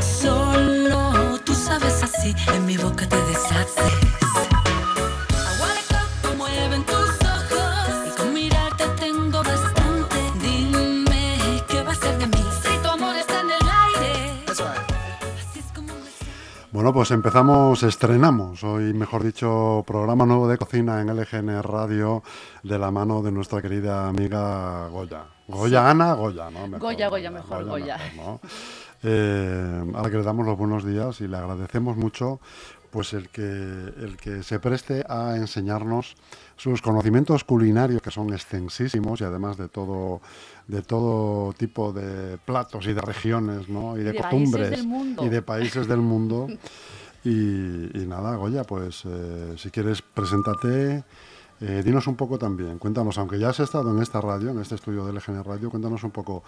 Solo tú sabes así, en mi boca te deshaces. Bueno, pues empezamos, estrenamos hoy, mejor dicho, programa nuevo de cocina en LGN Radio de la mano de nuestra querida amiga Goya. Goya Ana, Goya, ¿no? Mejor, Goya, Goya, mejor Goya. mejor, ¿no? Eh, a la que le damos los buenos días y le agradecemos mucho pues el que, el que se preste a enseñarnos sus conocimientos culinarios que son extensísimos y además de todo de todo tipo de platos y de regiones ¿no? y de, costumbres y de países del mundo y, y nada Goya pues eh, si quieres preséntate eh, dinos un poco también, cuéntanos, aunque ya has estado en esta radio, en este estudio de LGN Radio, cuéntanos un poco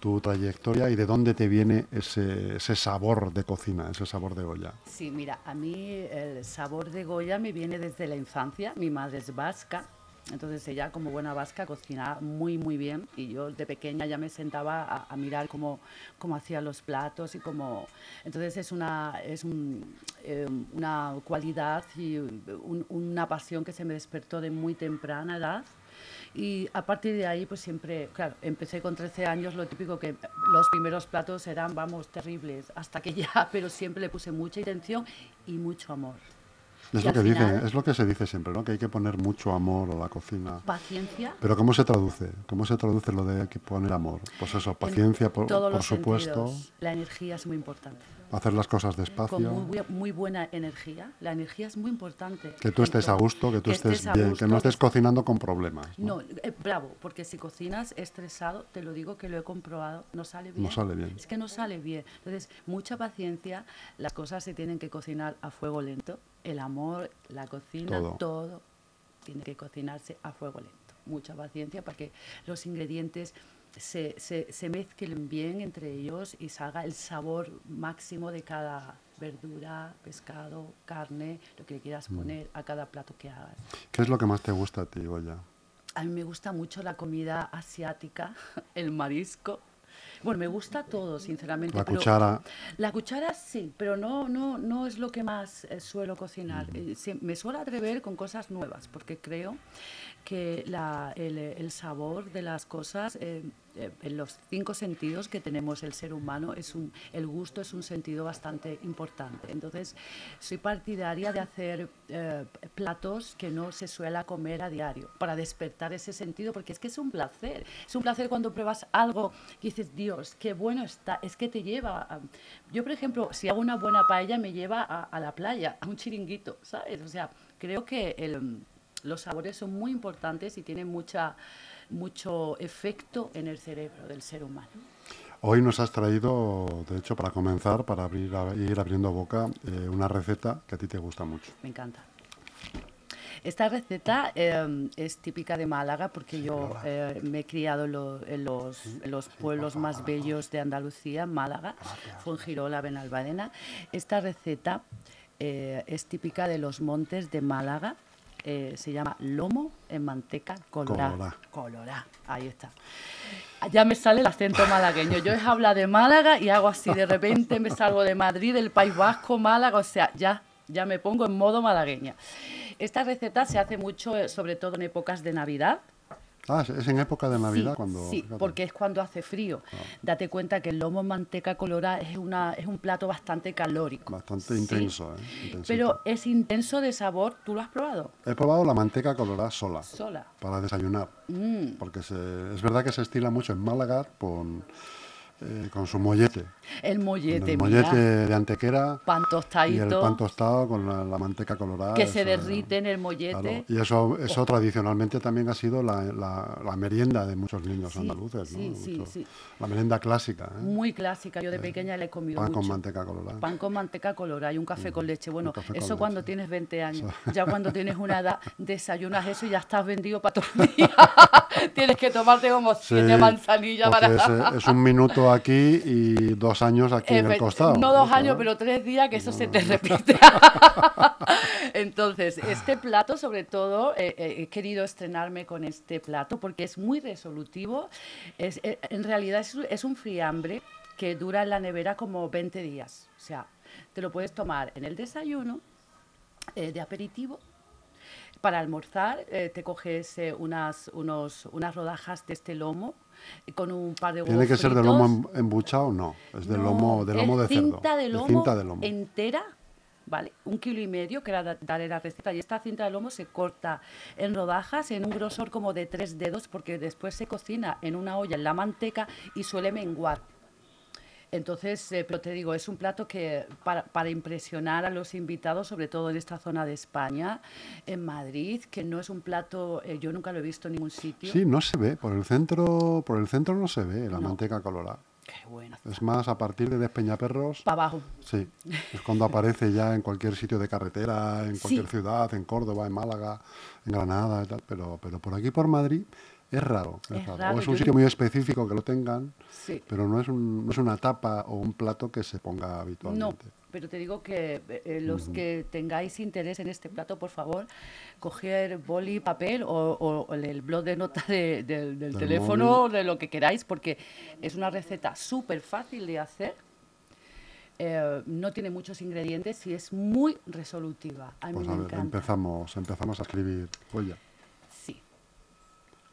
tu trayectoria y de dónde te viene ese, ese sabor de cocina, ese sabor de Goya. Sí, mira, a mí el sabor de Goya me viene desde la infancia. Mi madre es vasca, entonces ella como buena vasca cocinaba muy, muy bien y yo de pequeña ya me sentaba a, mirar cómo, cómo hacía los platos y cómo... Entonces es una, es eh, una cualidad y un- una pasión que se me despertó de muy temprana edad. Y a partir de ahí, pues siempre, claro, empecé con 13 años, lo típico que los primeros platos eran, vamos, terribles, hasta que ya, pero siempre le puse mucha intención y mucho amor. Es lo, que dice, final- es lo que se dice siempre, ¿no? que hay que poner mucho amor a la cocina. Paciencia. Pero ¿cómo se traduce? ¿Cómo se traduce lo de que poner amor? Pues eso, en paciencia, por, todos por los supuesto, sentidos. La energía es muy importante. Hacer las cosas Con despacio, muy, bue- muy buena energía. La energía es muy importante. que tú estés a gusto, que tú estés a bien, que gusto, no estés que- cocinando con problemas. ¿no? No, eh, bravo, porque si cocinas estresado, te lo digo que lo he comprobado, no sale bien. No sale bien. Es que no sale bien. Entonces, mucha paciencia, las cosas se tienen que cocinar a fuego lento. El amor, la cocina, Todo. todo, tiene que cocinarse a fuego lento. Mucha paciencia para que los ingredientes se, se, se mezclen bien entre ellos y salga el sabor máximo de cada verdura, pescado, carne, lo que le quieras Mm. poner a cada plato que hagas. ¿Qué es lo que más te gusta a ti, Goya? A mí me gusta mucho la comida asiática, el marisco. Bueno, me gusta todo, sinceramente. La pero- cuchara, La cuchara sí, pero no, no, no es lo que más eh, suelo cocinar. Eh, sí, me suelo atrever con cosas nuevas, porque creo que la- el, el sabor de las cosas, eh, eh, en los cinco sentidos que tenemos el ser humano, es un, el gusto es un sentido bastante importante. Entonces, soy partidaria de hacer eh, platos que no se suele comer a diario, para despertar ese sentido, porque es que es un placer. Es un placer cuando pruebas algo y dices, Dios, qué bueno está. Es que te lleva. a- Yo, por ejemplo, si hago una buena paella, me lleva a, a la playa, a un chiringuito, ¿sabes? O sea, creo que el- los sabores son muy importantes y tienen mucha, mucho efecto en el cerebro del ser humano. hoy nos has traído, de hecho, para comenzar, para abrir, ir abriendo boca, eh, una receta que a ti te gusta mucho. Me encanta. Esta receta eh, es típica de Málaga porque yo eh, me he criado en, lo- en los, en los pueblos más bellos de Andalucía, Málaga, Fuengirola, Benalbádena. Esta receta eh, es típica de los montes de Málaga. Eh, se llama lomo en manteca colorá. Colorá. Colorá, ahí está. Ya me sale el acento malagueño. Yo es habla de Málaga y hago así, de repente me salgo de Madrid, del País Vasco, Málaga, o sea, ya, ya me pongo en modo malagueña. Esta receta se hace mucho, eh, sobre todo en épocas de Navidad. Ah, es- en época de Navidad sí, cuando... sí, fíjate. Ah. porque es cuando hace frío. Date cuenta que el lomo en manteca colorada es, una, es un plato bastante calórico. Bastante Sí, intenso, ¿eh? Intensito. Pero es intenso de sabor. ¿Tú lo has probado? He probado la manteca colorada sola, Sola. para desayunar, Mm. porque se- es verdad que se estila mucho en Málaga con, eh, con su mollete. El mollete, el mira, mollete de antequera pan y el tostadito, pan tostado con la, la manteca colorada. que se eso, derrite en el mollete. Oh. claro. Y eso, eso tradicionalmente también ha sido la, la- la merienda de muchos niños Sí, andaluces, ¿no? sí, sí, Mucho- sí. La merienda clásica, ¿eh? Muy clásica, yo de pequeña le he comido pan mucho. con manteca colorada. Pan con manteca colorada y un café con leche. Bueno, eso cuando leche. tienes 20 años. Ya cuando tienes una edad, desayunas eso y ya estás vendido para todo el día. tienes que tomarte como siete manzanillas para... es, es un minuto aquí y dos años aquí en el costado. No dos años, ¿no? pero tres días, que eso se te repite. Entonces, este plato, sobre todo, eh, eh, he querido estrenarme con este plato porque es muy resolutivo. Es, eh, en realidad es, es un friambre que dura en la nevera como 20 días. O sea, te lo puedes tomar en el desayuno, eh, de aperitivo. Para almorzar eh, te coges eh, unas, unos, unas rodajas de este lomo con un par de huevos ¿Tiene que ser de lomo em- embuchado? No, es de No, lomo, de lomo de cerdo. cinta de lomo, cinta de lomo. entera, ¿vale? Un kilo y medio, que era da- daré la receta. Y esta cinta de lomo se corta en rodajas en un grosor como de tres dedos, porque después se cocina en una olla en la manteca y suele menguar. Entonces, eh, pero te digo, es un plato que para, para impresionar a los invitados, sobre todo en esta zona de España, en Madrid, que no es un plato, eh, yo nunca lo he visto en ningún sitio. Sí, no se ve, por el centro, por el centro no se ve la No. manteca colorada. Qué buena. Es más, a partir de Despeñaperros, Para abajo. sí, es cuando aparece ya en cualquier sitio de carretera, en cualquier Sí. ciudad, en Córdoba, en Málaga, en Granada y tal, pero, pero por aquí, por Madrid, es raro. Es, Es raro. raro, O es un sitio no- muy específico que lo tengan, Sí. pero no es, un- no es una tapa o un plato que se ponga No, habitualmente. pero te digo que eh, eh, los que tengáis interés en este plato, por favor, coger boli, papel o, o- o el blog de nota de- del- del Del teléfono, de lo que queráis, porque es una receta súper fácil de hacer. eh, no tiene muchos ingredientes y es muy resolutiva. A mí Pues me a ver, encanta. empezamos, empezamos a escribir. Oye.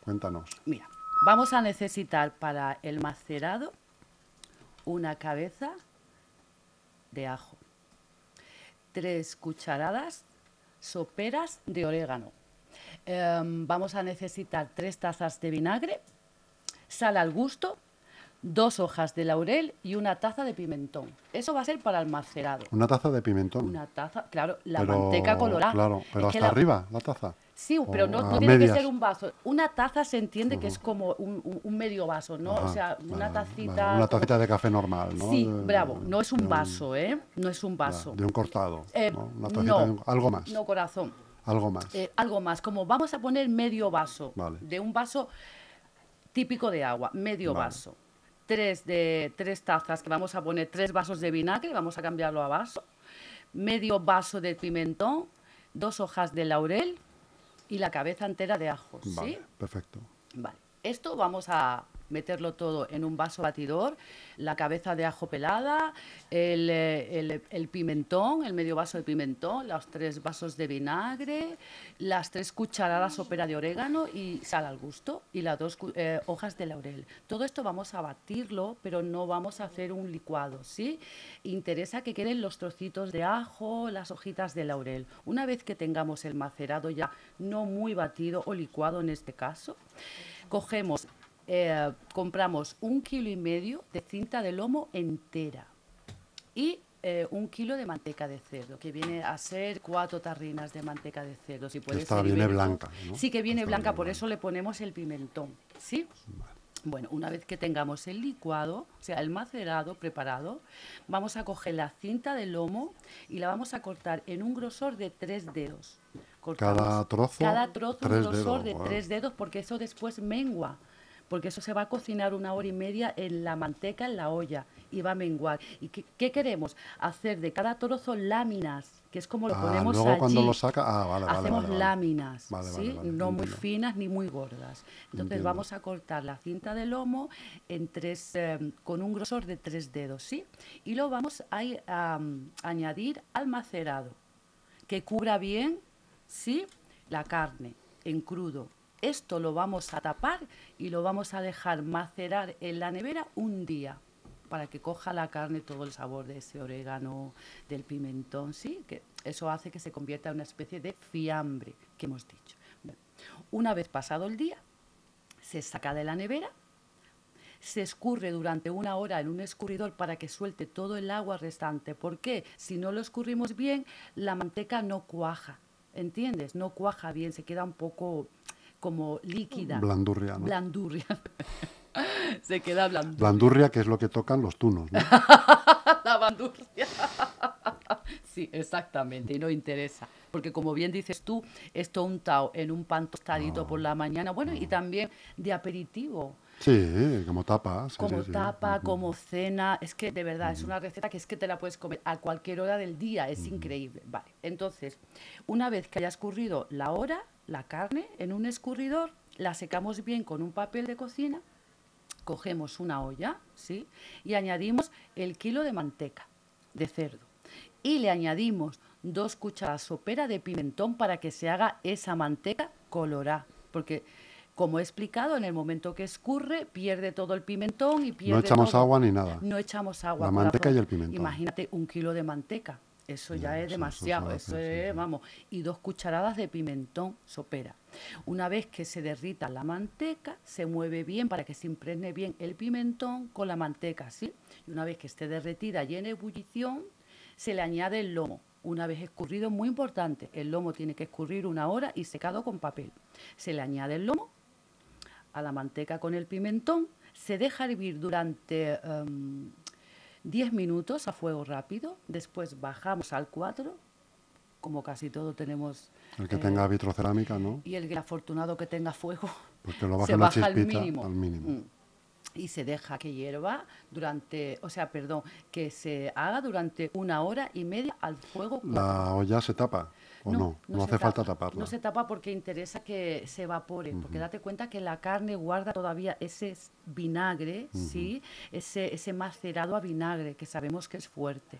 Cuéntanos. Mira, vamos a necesitar para el macerado una cabeza de ajo, tres cucharadas soperas de orégano. Em, vamos a necesitar tres tazas de vinagre, sal al gusto, dos hojas de laurel y una taza de pimentón. Eso va a ser para el macerado. Una taza de pimentón. Una taza, claro, la pero, manteca colorada. Claro, pero Es hasta la- arriba, la taza. Sí, pero no, tiene medias. que ser un vaso. Una taza se entiende que es como un, un- medio vaso, ¿no? Ajá, o sea, una vale, tacita. vale, Una tacita de café normal, ¿no? Sí, De- bravo. No es un vaso, ¿eh? No es un ya, vaso. De un cortado. Eh, ¿no? Una tacita no, de un- algo más. No, corazón. Algo más. Eh, algo más, como vamos a poner medio vaso. Vale. De un vaso típico de agua, medio vaso. Tres, de, tres tazas, que vamos a poner tres vasos de vinagre, vamos a cambiarlo a vaso. Medio vaso de pimentón, dos hojas de laurel y la cabeza entera de ajo. vale, ¿sí? perfecto. Vale. Esto vamos a meterlo todo en un vaso batidor, la cabeza de ajo pelada, el, eh, el- el pimentón, el medio vaso de pimentón, los tres vasos de vinagre, las tres cucharadas sopera de orégano y sal al gusto y las dos eh, hojas de laurel. Todo esto vamos a batirlo, pero no vamos a hacer un licuado, ¿sí? Interesa que queden los trocitos de ajo, las hojitas de laurel. Una vez que tengamos el macerado ya no muy batido o licuado en este caso, cogemos, eh, compramos un kilo y medio de cinta de lomo entera y eh, un kilo de manteca de cerdo, que viene a ser cuatro tarrinas de manteca de cerdo. Si puede Esta ser viene ibérico. blanca, ¿no? Sí, que viene Esta blanca, viene por blanca. eso le ponemos el pimentón. ¿Sí? Bueno, una vez que tengamos el licuado, o sea, el macerado preparado, vamos a coger la cinta de lomo y la vamos a cortar en un grosor de tres dedos. Cada trozo, Cada trozo un grosor dedos, de tres dedos, porque eso después mengua. Porque eso se va a cocinar una hora y media en la manteca, en la olla, y va a menguar. ¿Y qué, qué queremos? Hacer de cada trozo láminas, que es como lo Ah, ponemos luego allí. cuando lo saca, ah, vale, vale, Hacemos vale, láminas, ¿sí? no muy entiendo. finas ni muy gordas. Entonces Entiendo. vamos a cortar la cinta de lomo en tres, eh, con un grosor de tres dedos, ¿sí? Y lo vamos a, mm, añadir al macerado, que cubra bien, ¿sí? La carne en crudo. Esto lo vamos a tapar y lo vamos a dejar macerar en la nevera un día para que coja la carne todo el sabor de ese orégano, del pimentón, ¿sí? Que eso hace que se convierta en una especie de fiambre que hemos dicho. Una vez pasado el día, se saca de la nevera, se escurre durante una hora en un escurridor para que suelte todo el agua restante. ¿Por qué? Si no lo escurrimos bien, la manteca no cuaja. ¿Entiendes? No cuaja bien, se queda un poco como líquida. Blandurria, ¿no? Blandurria. se queda blandurria. Blandurria, que es lo que tocan los tunos, ¿no? la bandurria. sí, exactamente, y no interesa. Porque como bien dices tú, esto untado en un pan tostadito por la mañana, bueno, y también de aperitivo, Sí, como tapa. sí, como sí, sí. tapa, como cena, es que de verdad es una receta que es que te la puedes comer a cualquier hora del día, es increíble. Vale, entonces, una vez que haya escurrido la hora, la carne en un escurridor, la secamos bien con un papel de cocina cogemos una olla, ¿sí? Y añadimos el kilo de manteca de cerdo. Y le añadimos dos cucharadas sopera de pimentón para que se haga esa manteca colorada. Porque, como he explicado, en el momento que escurre, pierde todo el pimentón y pierde No echamos todo. agua ni nada. No echamos agua. La manteca y el pimentón. Imagínate un kilo de manteca. Eso ya Ya, es eso- demasiado. Eso, es, sí. vamos. Y dos cucharadas de pimentón sopera. Una vez que se derrita la manteca, se mueve bien para que se impregne bien el pimentón con la manteca, ¿sí? Y una vez que esté derretida y en ebullición, se le añade el lomo. Una vez escurrido, muy importante, el lomo tiene que escurrir una hora y secado con papel. Se le añade el lomo, a la manteca con el pimentón, se deja hervir durante em, 10 minutos a fuego rápido, después bajamos al 4, como casi todo tenemos, El que eh, tenga vitrocerámica, ¿no? y el afortunado que tenga fuego, Pues que lo se baja al chispita mínimo. al mínimo. Mm. Y se deja que hierva durante, o sea, perdón, que se haga durante una hora y media al fuego. ¿La olla se tapa o no? No, hace falta tapa. taparla. No se tapa porque interesa que se evapore, porque date cuenta que la carne guarda todavía ese vinagre, ¿sí? Ese, ese macerado a vinagre, que sabemos que es fuerte.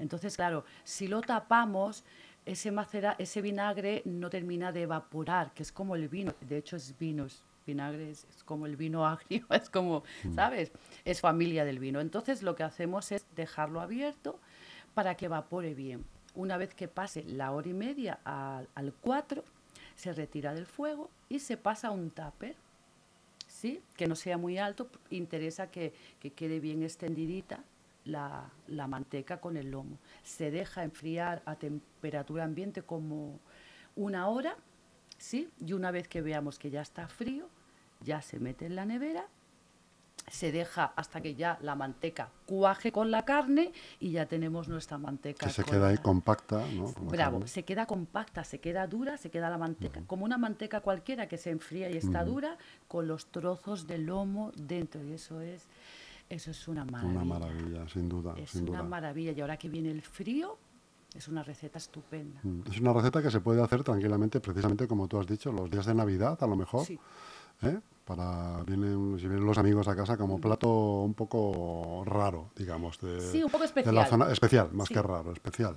Entonces, claro, si lo tapamos, ese, macera, ese vinagre no termina de evaporar, que es como el vino. De hecho, es vino, es vinagre, es, es como el vino agrio, es como, ¿sabes? Es familia del vino. Entonces, lo que hacemos es dejarlo abierto para que evapore bien. Una vez que pase la hora y media al, al 4, se retira del fuego y se pasa a un tupper, ¿sí? Que no sea muy alto, interesa que, que quede bien extendidita la, la manteca con el lomo. Se deja enfriar a temperatura ambiente como una hora, ¿sí? Y una vez que veamos que ya está frío, ya se mete en la nevera se deja hasta que ya la manteca cuaje con la carne y ya tenemos nuestra manteca. Que se queda ahí compacta, ¿no? Con Bravo, se queda compacta, se queda dura, se queda la manteca, como una manteca cualquiera que se enfría y está dura, con los trozos de lomo dentro. Y eso es, eso es una maravilla. Una maravilla, sin duda, Es sin una duda. maravilla. Y ahora que viene el frío, es una receta estupenda. Mm, Es una receta que se puede hacer tranquilamente, precisamente como tú has dicho, los días de Navidad, a lo mejor. Sí. ¿Eh? Para vienen, si vienen los amigos a casa como plato un poco raro, digamos, de, Sí, un poco de la zona especial, más Sí. que raro, especial,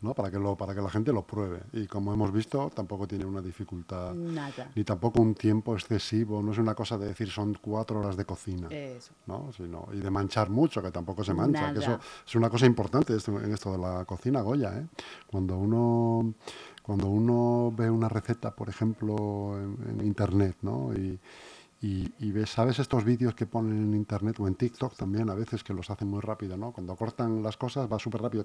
¿no? Para que lo para que la gente lo pruebe y como hemos visto tampoco tiene una dificultad Nada. ni tampoco un tiempo excesivo, no es una cosa de decir son cuatro horas de cocina. Eso. ¿no? Sino, y de manchar mucho, que tampoco se mancha, que eso es una cosa importante en esto de la cocina, Goya. ¿eh? Cuando uno cuando uno ve una receta, por ejemplo, en, internet, ¿no? Y, y, y ves, ¿sabes estos vídeos que ponen en internet o en TikTok también a veces que los hacen muy rápido, ¿no? Cuando cortan las cosas va súper rápido.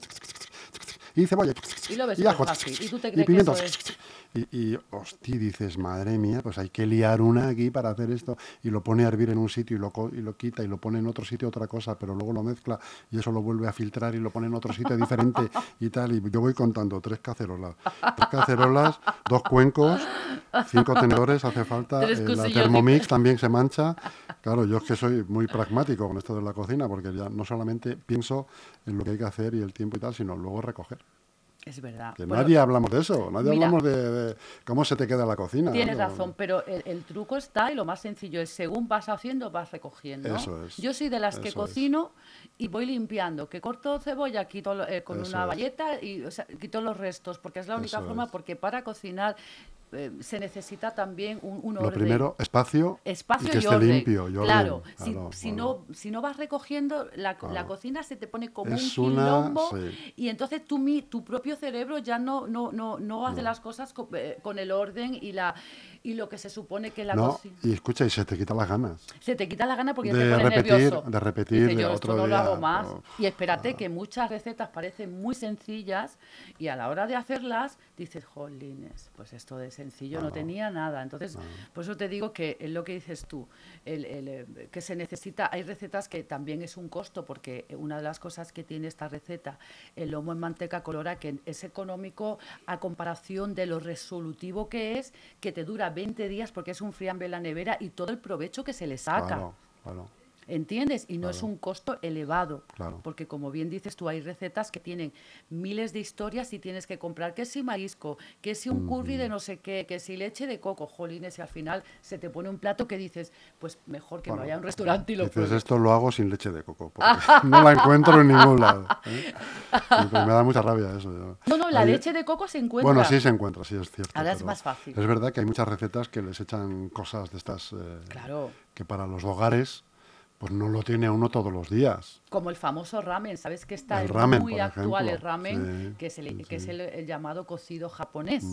Y cebolla. Y lo ves ajo, superfácil. ¿Y tú te crees que pimiento. eso es? Y, y hostia, dices, madre mía, pues hay que liar una aquí para hacer esto. Y lo pone a hervir en un sitio y lo, y lo quita y lo pone en otro sitio otra cosa, pero luego lo mezcla y eso lo vuelve a filtrar y lo pone en otro sitio diferente y tal. Y yo voy contando tres cacerolas. Tres cacerolas, dos cuencos, cinco tenedores, hace falta. Eh, la Thermomix también se mancha. Claro, yo es que soy muy pragmático con esto de la cocina, porque ya no solamente pienso en lo que hay que hacer y el tiempo y tal, sino luego recoger. Es verdad. Que Bueno, nadie hablamos de eso, nadie mira. hablamos de, de cómo se te queda la cocina. Tienes ¿no? razón, pero el, el truco está y lo más sencillo es según vas haciendo, vas recogiendo. Eso es, Yo soy de las que es. cocino y voy limpiando. Que corto cebolla, quito eh, con Eso una es. bayeta y o sea, quito los restos, porque es la única Eso forma, porque para cocinar eh, se necesita también un, un Lo orden. primero, espacio, Espacio y que esté orden. limpio. y orden. claro, si, Claro, si claro. no, si no vas recogiendo, la, la Claro. cocina se te pone como Es un una- quilombo sí. y entonces tú, mi, tu propio cerebro ya no, no, no, no hace las cosas co- eh, con, el orden y, la, y lo que se supone que la No, cocina. y escucha, y se te quita las ganas. Se te quita la gana porque De te pones repetir, nervioso. de repetir, de yo otro esto no lo día, hago más. oh, y espérate que muchas recetas parecen muy sencillas y a la hora de hacerlas dices, jolines, pues esto de sencillo no tenía nada. Entonces, por eso te digo que es lo que dices tú, el, el, eh, que se necesita, hay recetas que también es un costo porque una de las cosas que tiene esta receta, el lomo en manteca colora, que es económico a comparación de lo resolutivo que es, que te dura 20 días porque es un friambe en la nevera y todo el provecho que se le saca. Claro, claro. ¿Entiendes? Y no es un costo elevado, Claro. porque como bien dices tú, hay recetas que tienen miles de historias y tienes que comprar que si marisco, que si un curry de no sé qué, que si leche de coco, jolines, y al final se te pone un plato que dices, pues mejor que Bueno, me vaya a un restaurante y lo Dices, pruebe. esto lo hago sin leche de coco, porque no la encuentro en ningún lado. ¿eh? Pues me da mucha rabia eso. yo. No, no, la leche de coco se encuentra. Bueno, sí se encuentra, sí es cierto. Ahora es más fácil. Es verdad que hay muchas recetas que les echan cosas de estas eh, Claro. que para los hogares pues no lo tiene uno todos los días. Como el famoso ramen, ¿sabes que está El ramen, muy actual el ramen, Sí, que es, el, sí, que es el, el llamado cocido japonés,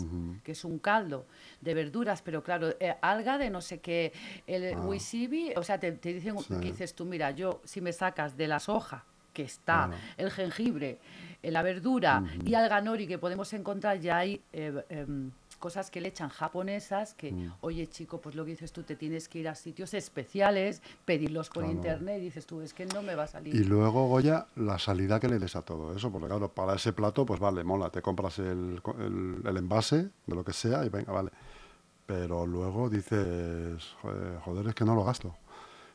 que es un caldo de verduras, pero claro, eh, alga de no sé qué, el Ah. wisibi, o sea, te, te dicen Sí. que dices tú, mira, yo si me sacas de la soja que está, el jengibre, eh, la verdura y alga nori que podemos encontrar, ya hay eh, cosas que le echan japonesas que, Mm. oye chico, pues lo que dices tú, te tienes que ir a sitios especiales, pedirlos por Claro. internet y dices tú, es que no me va a salir. Y luego, Goya, la salida que le des a todo eso, porque claro, para ese plato, pues vale, mola, te compras el, el- el envase de lo que sea y venga, vale. Pero luego dices, joder, joder, es que no lo gasto.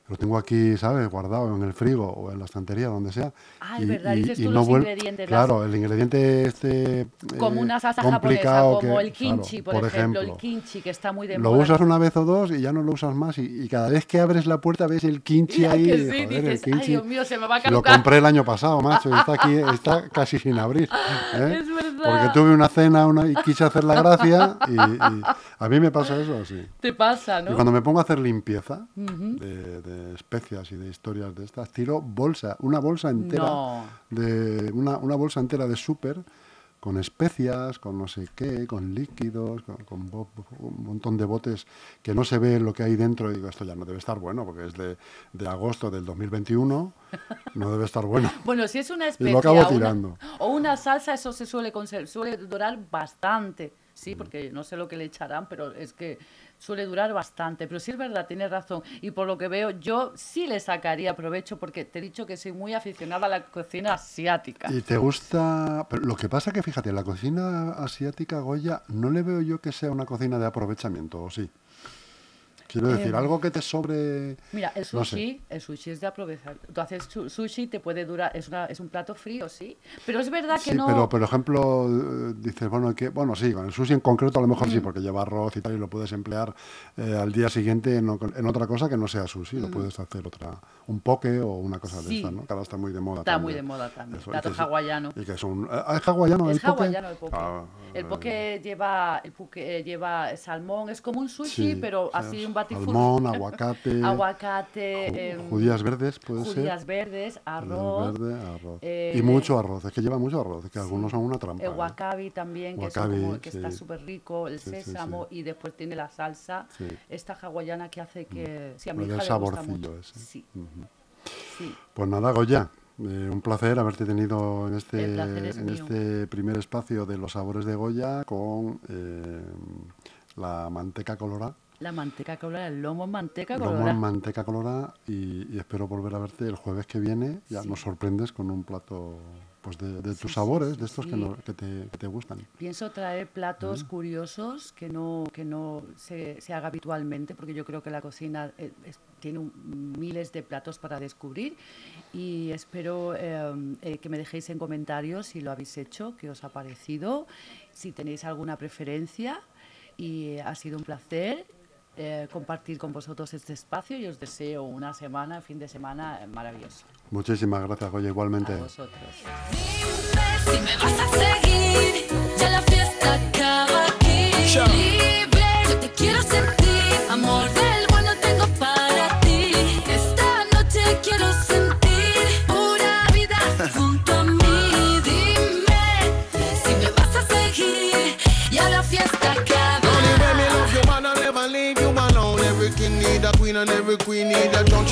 Lo tengo aquí, ¿sabes? Guardado en el frigo o en la estantería, donde sea. Ah, es verdad, dices tú los vuel- ingredientes, las- Claro, el ingrediente este. como eh, una salsa japonesa, como que- el kimchi, claro, por, ejemplo, el kimchi que está muy de lo moda. usas una vez o dos y ya no lo usas más y, y cada vez que abres la puerta ves el kimchi ahí. que sí, joder, el dices, "Ay, Dios mío, se me va a Lo caducar". compré el año pasado, macho, y está aquí, está casi sin abrir. ¿eh? Es verdad. Porque tuve una cena una, y quise hacer la gracia y, y a mí me pasa eso así. Te pasa, Y ¿no? cuando me pongo a hacer limpieza de, de especias y de historias de estas, tiro bolsa, una bolsa entera, No. de una, una bolsa entera de súper con especias, con no sé qué, con líquidos, con, con bo- un montón de botes que no se ve lo que hay dentro. Y digo, esto ya no debe estar bueno, porque es de, de agosto del 2021, no debe estar bueno. Bueno, si es una Y especie lo acabo tirando. o una salsa, eso se suele suele durar bastante. Sí, porque no sé lo que le echarán, pero es que suele durar bastante. Pero sí es verdad, tienes razón. Y por lo que veo, yo sí le sacaría provecho porque te he dicho que soy muy aficionada a la cocina asiática. ¿Y te gusta? Pero lo que pasa que, fíjate, la cocina asiática, Goya, no le veo yo que sea una cocina de aprovechamiento, ¿o sí? Quiero decir, Em, algo que te sobre... Mira, el no sé. sushi, el sushi es de aprovechar. Tú haces su- sushi, te puede durar, es, una, es un plato frío, sí. Pero es verdad que Sí, no. pero por ejemplo, eh, dices, bueno, que, bueno, sí, con el sushi en concreto a lo mejor sí, porque lleva arroz y tal, y lo puedes emplear eh, al día siguiente en, otra cosa que no sea sushi, lo puedes hacer otra, un poke o una cosa de Sí. estas, ¿no? Que ahora está muy de moda Está también. muy de moda también, Eso, y plato que es- hawaiano. Y que es un... eh, ¿Es hawaiano el Es poke? hawaiano el poke. Ah, el eh, poke lleva, el poke lleva salmón, es como un sushi, sí, pero así un Salmón, aguacate, Aguacate, ju- em, judías verdes, puede judías ser. verdes, arroz, verde, arroz. eh, y mucho arroz, es que lleva mucho arroz, es que algunos son una trampa. el ¿eh? wakabi también, que, como- está súper rico, el Sí, sésamo, y después tiene la salsa, esta hawaiana que hace que... Sí, a Le mi hija el le gusta saborcillo mucho. ese. Sí, sí. Pues nada, Goya, eh, un placer haberte tenido en este, El placer es en mío. este primer espacio de los sabores de Goya con eh, la manteca colorada, La manteca colorada, el lomo en manteca lomo colorada. en manteca colorada y, y espero volver a verte el jueves que viene. Ya Sí. nos sorprendes con un plato pues de, de tus sí, sabores, sí, de estos que, no- que te, que te gustan. Pienso traer platos curiosos que no, que no se, se haga habitualmente, porque yo creo que la cocina eh, es- tiene un- miles de platos para descubrir y espero eh, eh, que me dejéis en comentarios si lo habéis hecho, qué os ha parecido, si tenéis alguna preferencia y eh, ha sido un placer. Eh, compartir con vosotros este espacio y os deseo una semana, fin de semana eh, maravilloso. Muchísimas gracias, Goya, igualmente. A vosotros. Dime si me vas a seguir. Ya la fiesta acaba aquí. Libre, yo te quiero sentir. Amor Every queen need a junction.